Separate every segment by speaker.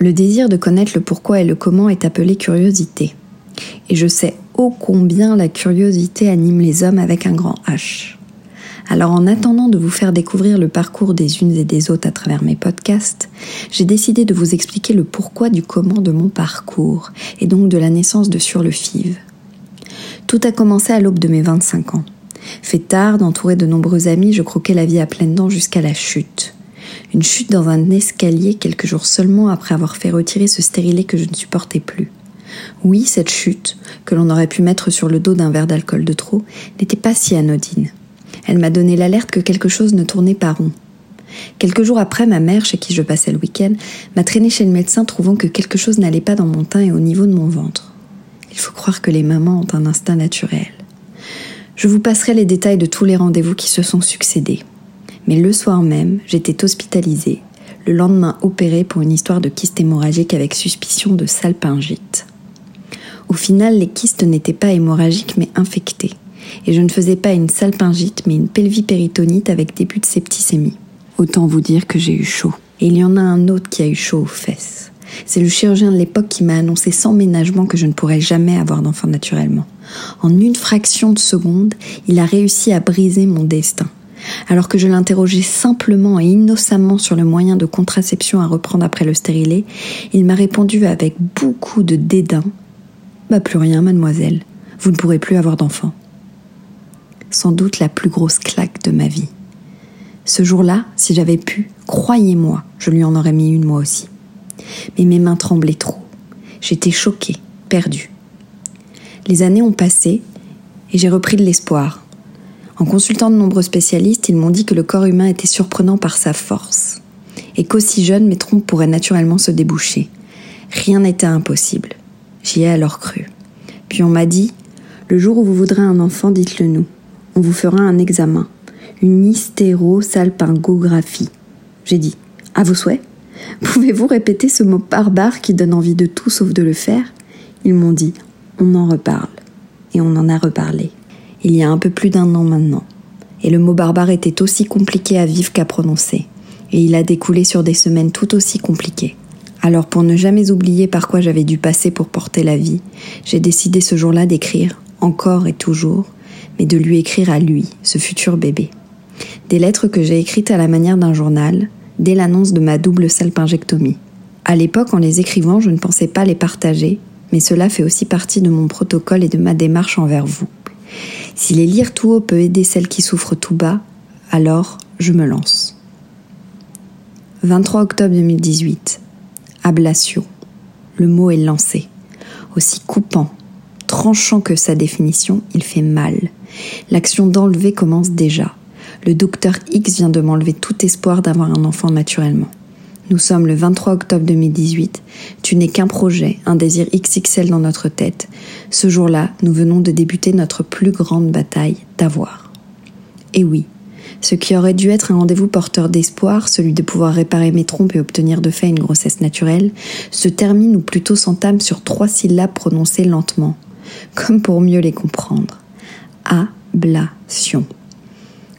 Speaker 1: Le désir de connaître le pourquoi et le comment est appelé curiosité. Et je sais ô combien la curiosité anime les hommes avec un grand H. Alors en attendant de vous faire découvrir le parcours des unes et des autres à travers mes podcasts, j'ai décidé de vous expliquer le pourquoi du comment de mon parcours, et donc de la naissance de Sur le FIV. Tout a commencé à l'aube de mes 25 ans. Fait tard, entouré de nombreux amis, je croquais la vie à pleines dents jusqu'à la chute. Une chute dans un escalier quelques jours seulement après avoir fait retirer ce stérilet que je ne supportais plus. Oui, cette chute, que l'on aurait pu mettre sur le dos d'un verre d'alcool de trop, n'était pas si anodine. Elle m'a donné l'alerte que quelque chose ne tournait pas rond. Quelques jours après, ma mère, chez qui je passais le week-end, m'a traîné chez le médecin trouvant que quelque chose n'allait pas dans mon teint et au niveau de mon ventre. Il faut croire que les mamans ont un instinct naturel. Je vous passerai les détails de tous les rendez-vous qui se sont succédés. Mais le soir même, j'étais hospitalisée, le lendemain opérée pour une histoire de kyste hémorragique avec suspicion de salpingite. Au final, les kystes n'étaient pas hémorragiques mais infectés et je ne faisais pas une salpingite mais une pelvipéritonite avec début de septicémie. Autant vous dire que j'ai eu chaud. Et il y en a un autre qui a eu chaud aux fesses. C'est le chirurgien de l'époque qui m'a annoncé sans ménagement que je ne pourrais jamais avoir d'enfant naturellement. En une fraction de seconde, il a réussi à briser mon destin. Alors que je l'interrogeais simplement et innocemment sur le moyen de contraception à reprendre après le stérilet, il m'a répondu avec beaucoup de dédain Bah plus rien, mademoiselle. Vous ne pourrez plus avoir d'enfant sans doute la plus grosse claque de ma vie. Ce jour-là, si j'avais pu, croyez-moi, je lui en aurais mis une moi aussi. Mais mes mains tremblaient trop. J'étais choquée, perdue. Les années ont passé et j'ai repris de l'espoir. En consultant de nombreux spécialistes, ils m'ont dit que le corps humain était surprenant par sa force et qu'aussi jeune mes trompes pourraient naturellement se déboucher. Rien n'était impossible. J'y ai alors cru. Puis on m'a dit Le jour où vous voudrez un enfant, dites-le nous on vous fera un examen, une hystérosalpingographie. J'ai dit À vos souhaits Pouvez-vous répéter ce mot barbare qui donne envie de tout sauf de le faire? Ils m'ont dit On en reparle. Et on en a reparlé. Il y a un peu plus d'un an maintenant. Et le mot barbare était aussi compliqué à vivre qu'à prononcer. Et il a découlé sur des semaines tout aussi compliquées. Alors pour ne jamais oublier par quoi j'avais dû passer pour porter la vie, j'ai décidé ce jour-là d'écrire, encore et toujours, mais de lui écrire à lui, ce futur bébé. Des lettres que j'ai écrites à la manière d'un journal, dès l'annonce de ma double salpingectomie. À l'époque, en les écrivant, je ne pensais pas les partager, mais cela fait aussi partie de mon protocole et de ma démarche envers vous. Si les lire tout haut peut aider celles qui souffrent tout bas, alors je me lance. 23 octobre 2018. Ablation. Le mot est lancé. Aussi coupant, tranchant que sa définition, il fait mal. L'action d'enlever commence déjà. Le docteur X vient de m'enlever tout espoir d'avoir un enfant naturellement. Nous sommes le 23 octobre 2018. Tu n'es qu'un projet, un désir XXL dans notre tête. Ce jour-là, nous venons de débuter notre plus grande bataille d'avoir. Et oui, ce qui aurait dû être un rendez-vous porteur d'espoir, celui de pouvoir réparer mes trompes et obtenir de fait une grossesse naturelle, se termine ou plutôt s'entame sur trois syllabes prononcées lentement, comme pour mieux les comprendre ablation.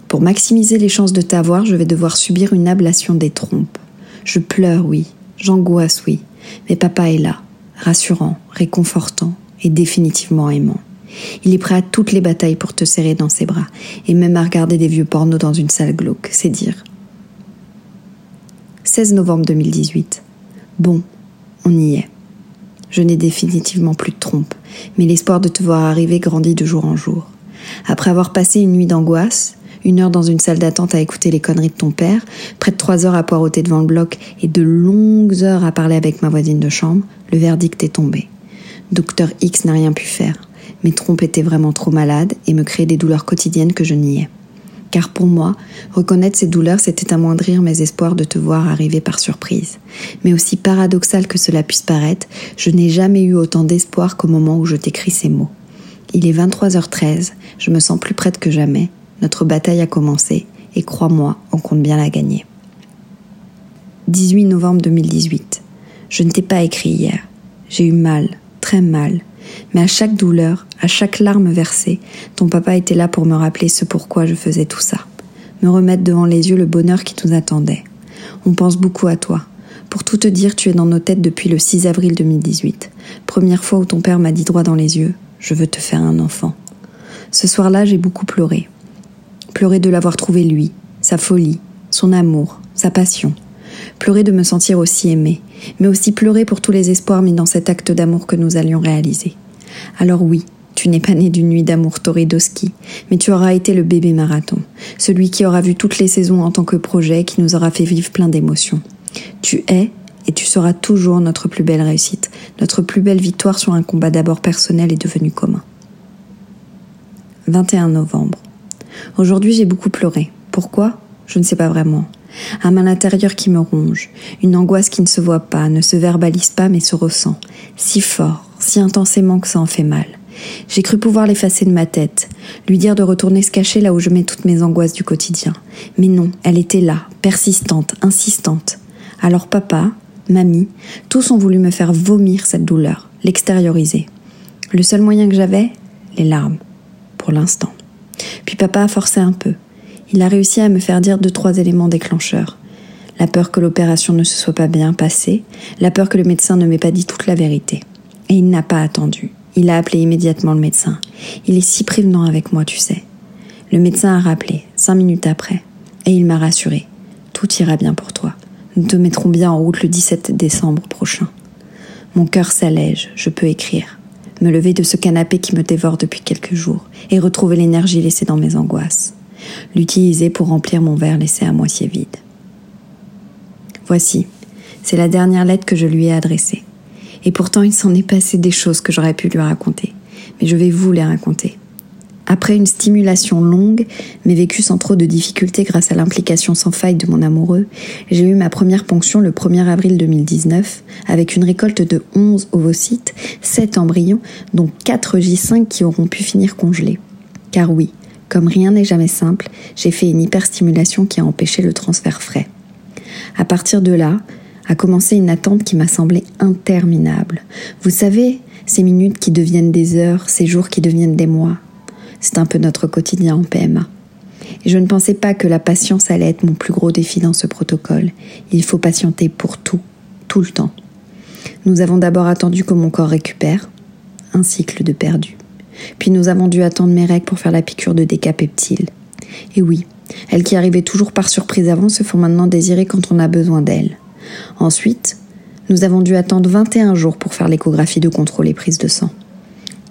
Speaker 1: Pour maximiser les chances de t'avoir, je vais devoir subir une ablation des trompes. Je pleure, oui, j'angoisse, oui, mais papa est là, rassurant, réconfortant et définitivement aimant. Il est prêt à toutes les batailles pour te serrer dans ses bras, et même à regarder des vieux pornos dans une salle glauque, c'est dire. 16 novembre 2018. Bon, on y est. Je n'ai définitivement plus de trompe, mais l'espoir de te voir arriver grandit de jour en jour. Après avoir passé une nuit d'angoisse, une heure dans une salle d'attente à écouter les conneries de ton père, près de trois heures à poireauter devant le bloc et de longues heures à parler avec ma voisine de chambre, le verdict est tombé. Docteur X n'a rien pu faire. Mes trompes étaient vraiment trop malades et me créaient des douleurs quotidiennes que je niais. Car pour moi, reconnaître ces douleurs, c'était amoindrir mes espoirs de te voir arriver par surprise. Mais aussi paradoxal que cela puisse paraître, je n'ai jamais eu autant d'espoir qu'au moment où je t'écris ces mots. Il est 23h13, je me sens plus prête que jamais. Notre bataille a commencé et crois-moi, on compte bien la gagner. 18 novembre 2018. Je ne t'ai pas écrit hier. J'ai eu mal, très mal. Mais à chaque douleur, à chaque larme versée, ton papa était là pour me rappeler ce pourquoi je faisais tout ça. Me remettre devant les yeux le bonheur qui nous attendait. On pense beaucoup à toi. Pour tout te dire, tu es dans nos têtes depuis le 6 avril 2018. Première fois où ton père m'a dit droit dans les yeux Je veux te faire un enfant. Ce soir-là, j'ai beaucoup pleuré. Pleuré de l'avoir trouvé lui, sa folie, son amour, sa passion. Pleuré de me sentir aussi aimé, mais aussi pleurer pour tous les espoirs mis dans cet acte d'amour que nous allions réaliser. Alors oui, tu n'es pas né d'une nuit d'amour Toridoski, mais tu auras été le bébé marathon, celui qui aura vu toutes les saisons en tant que projet, qui nous aura fait vivre plein d'émotions. Tu es et tu seras toujours notre plus belle réussite, notre plus belle victoire sur un combat d'abord personnel et devenu commun. 21 novembre. Aujourd'hui j'ai beaucoup pleuré. Pourquoi? Je ne sais pas vraiment. Un mal intérieur qui me ronge, une angoisse qui ne se voit pas, ne se verbalise pas mais se ressent, si fort, si intensément que ça en fait mal. J'ai cru pouvoir l'effacer de ma tête, lui dire de retourner se cacher là où je mets toutes mes angoisses du quotidien. Mais non, elle était là, persistante, insistante. Alors papa, mamie, tous ont voulu me faire vomir cette douleur, l'extérioriser. Le seul moyen que j'avais, les larmes, pour l'instant. Puis papa a forcé un peu. Il a réussi à me faire dire deux, trois éléments déclencheurs. La peur que l'opération ne se soit pas bien passée, la peur que le médecin ne m'ait pas dit toute la vérité. Et il n'a pas attendu. Il a appelé immédiatement le médecin. Il est si prévenant avec moi, tu sais. Le médecin a rappelé, cinq minutes après, et il m'a rassuré. Tout ira bien pour toi. Nous te mettrons bien en route le 17 décembre prochain. Mon cœur s'allège, je peux écrire, me lever de ce canapé qui me dévore depuis quelques jours, et retrouver l'énergie laissée dans mes angoisses, l'utiliser pour remplir mon verre laissé à moitié vide. Voici, c'est la dernière lettre que je lui ai adressée. Et pourtant, il s'en est passé des choses que j'aurais pu lui raconter. Mais je vais vous les raconter. Après une stimulation longue, mais vécue sans trop de difficultés grâce à l'implication sans faille de mon amoureux, j'ai eu ma première ponction le 1er avril 2019, avec une récolte de 11 ovocytes, 7 embryons, dont 4 J5 qui auront pu finir congelés. Car oui, comme rien n'est jamais simple, j'ai fait une hyperstimulation qui a empêché le transfert frais. À partir de là, a commencé une attente qui m'a semblé interminable. Vous savez, ces minutes qui deviennent des heures, ces jours qui deviennent des mois. C'est un peu notre quotidien en PMA. Et je ne pensais pas que la patience allait être mon plus gros défi dans ce protocole. Il faut patienter pour tout, tout le temps. Nous avons d'abord attendu que mon corps récupère, un cycle de perdu. Puis nous avons dû attendre mes règles pour faire la piqûre de décapeptile. Et oui, elles qui arrivaient toujours par surprise avant se font maintenant désirer quand on a besoin d'elles. Ensuite, nous avons dû attendre 21 jours pour faire l'échographie de contrôle et prise de sang.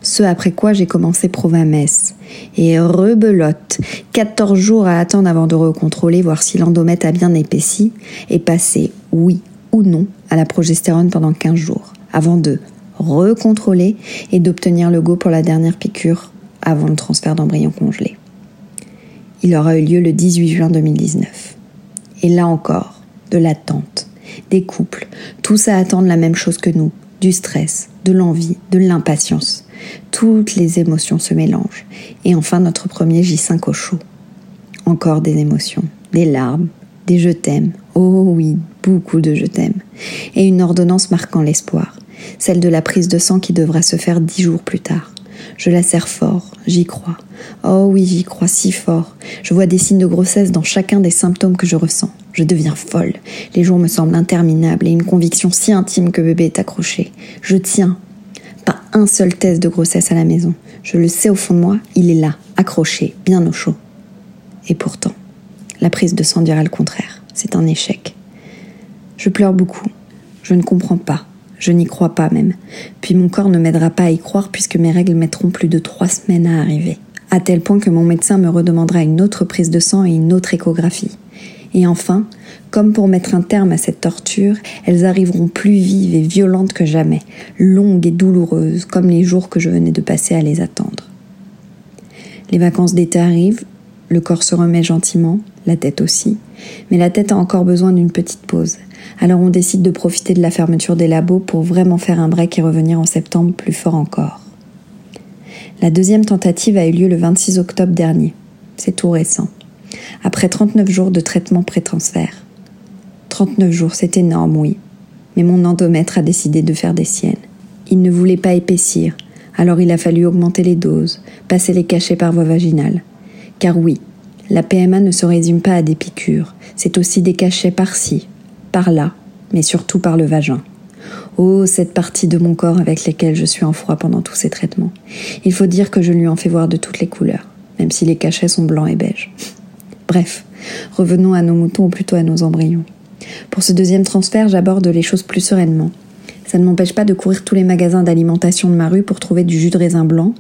Speaker 1: Ce après quoi j'ai commencé Provamès. Et rebelote, 14 jours à attendre avant de recontrôler, voir si l'endomètre a bien épaissi, et passer, oui ou non, à la progestérone pendant 15 jours, avant de recontrôler et d'obtenir le go pour la dernière piqûre avant le transfert d'embryon congelé. Il aura eu lieu le 18 juin 2019. Et là encore, de l'attente, des couples, tous à attendre la même chose que nous, du stress, de l'envie, de l'impatience. Toutes les émotions se mélangent. Et enfin notre premier J5 au chaud. Encore des émotions, des larmes, des je t'aime. Oh oui, beaucoup de je t'aime. Et une ordonnance marquant l'espoir, celle de la prise de sang qui devra se faire dix jours plus tard. Je la serre fort, j'y crois. Oh oui, j'y crois si fort. Je vois des signes de grossesse dans chacun des symptômes que je ressens. Je deviens folle. Les jours me semblent interminables et une conviction si intime que bébé est accroché. Je tiens. Pas un seul test de grossesse à la maison. Je le sais au fond de moi, il est là, accroché, bien au chaud. Et pourtant, la prise de sang dira le contraire. C'est un échec. Je pleure beaucoup. Je ne comprends pas. Je n'y crois pas même. Puis mon corps ne m'aidera pas à y croire puisque mes règles mettront plus de trois semaines à arriver. À tel point que mon médecin me redemandera une autre prise de sang et une autre échographie. Et enfin, comme pour mettre un terme à cette torture, elles arriveront plus vives et violentes que jamais, longues et douloureuses, comme les jours que je venais de passer à les attendre. Les vacances d'été arrivent, le corps se remet gentiment, la tête aussi, mais la tête a encore besoin d'une petite pause. Alors on décide de profiter de la fermeture des labos pour vraiment faire un break et revenir en septembre plus fort encore. La deuxième tentative a eu lieu le 26 octobre dernier. C'est tout récent. Après 39 jours de traitement pré-transfert. 39 jours, c'est énorme, oui. Mais mon endomètre a décidé de faire des siennes. Il ne voulait pas épaissir, alors il a fallu augmenter les doses, passer les cachets par voie vaginale. Car oui, la PMA ne se résume pas à des piqûres, c'est aussi des cachets par-ci, par là, mais surtout par le vagin. Oh, cette partie de mon corps avec laquelle je suis en froid pendant tous ces traitements. Il faut dire que je lui en fais voir de toutes les couleurs, même si les cachets sont blancs et beiges. Bref, revenons à nos moutons ou plutôt à nos embryons. Pour ce deuxième transfert, j'aborde les choses plus sereinement. Ça ne m'empêche pas de courir tous les magasins d'alimentation de ma rue pour trouver du jus de raisin blanc.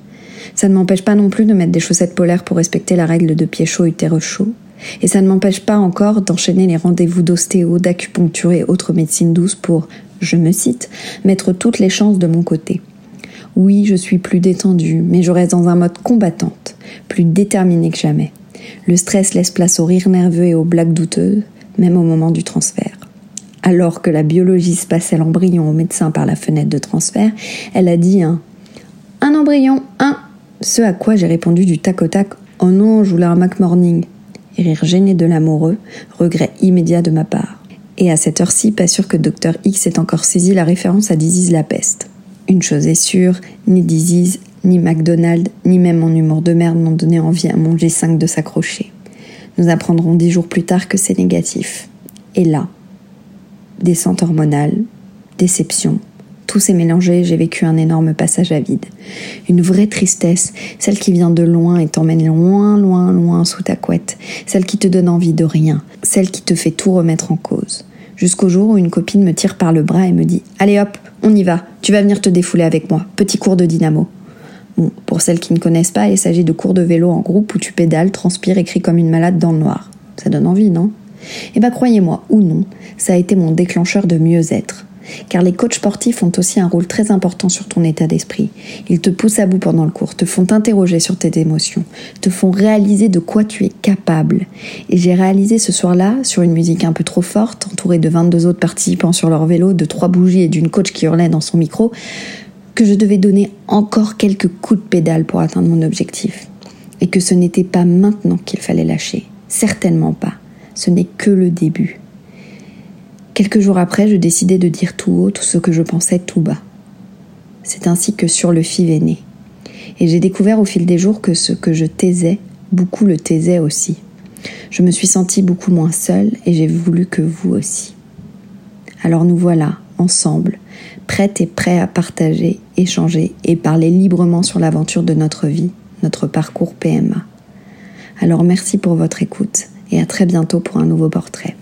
Speaker 1: Ça ne m'empêche pas non plus de mettre des chaussettes polaires pour respecter la règle de pied chaud utérus chaud. Et ça ne m'empêche pas encore d'enchaîner les rendez-vous d'ostéo, d'acupuncture et autres médecines douces pour, je me cite, mettre toutes les chances de mon côté. Oui, je suis plus détendue, mais je reste dans un mode combattante, plus déterminée que jamais. Le stress laisse place au rire nerveux et aux blagues douteuses, même au moment du transfert. Alors que la biologiste passait l'embryon au médecin par la fenêtre de transfert, elle a dit un Un embryon, un Ce à quoi j'ai répondu du tac au tac Oh non, je voulais un Mac Morning rire gêné de l'amoureux, regret immédiat de ma part. Et à cette heure-ci, pas sûr que Dr X ait encore saisi la référence à Disease la peste. Une chose est sûre, ni Disease, ni McDonald's, ni même mon humour de merde n'ont donné envie à mon G5 de s'accrocher. Nous apprendrons dix jours plus tard que c'est négatif. Et là, descente hormonale, déception, tout s'est mélangé, j'ai vécu un énorme passage à vide. Une vraie tristesse, celle qui vient de loin et t'emmène loin, loin, loin sous ta couette. Celle qui te donne envie de rien. Celle qui te fait tout remettre en cause. Jusqu'au jour où une copine me tire par le bras et me dit Allez hop, on y va, tu vas venir te défouler avec moi. Petit cours de dynamo. Pour celles qui ne connaissent pas, il s'agit de cours de vélo en groupe où tu pédales, transpires et comme une malade dans le noir. Ça donne envie, non? Eh ben croyez-moi, ou non, ça a été mon déclencheur de mieux-être car les coachs sportifs ont aussi un rôle très important sur ton état d'esprit. Ils te poussent à bout pendant le cours, te font t'interroger sur tes émotions, te font réaliser de quoi tu es capable. Et j'ai réalisé ce soir-là, sur une musique un peu trop forte, entourée de 22 autres participants sur leur vélo, de trois bougies et d'une coach qui hurlait dans son micro, que je devais donner encore quelques coups de pédale pour atteindre mon objectif. Et que ce n'était pas maintenant qu'il fallait lâcher. Certainement pas. Ce n'est que le début. Quelques jours après, je décidai de dire tout haut tout ce que je pensais tout bas. C'est ainsi que Sur le fil est né. Et j'ai découvert au fil des jours que ce que je taisais, beaucoup le taisaient aussi. Je me suis sentie beaucoup moins seule et j'ai voulu que vous aussi. Alors nous voilà, ensemble, prêtes et prêts à partager, échanger et parler librement sur l'aventure de notre vie, notre parcours PMA. Alors merci pour votre écoute et à très bientôt pour un nouveau portrait.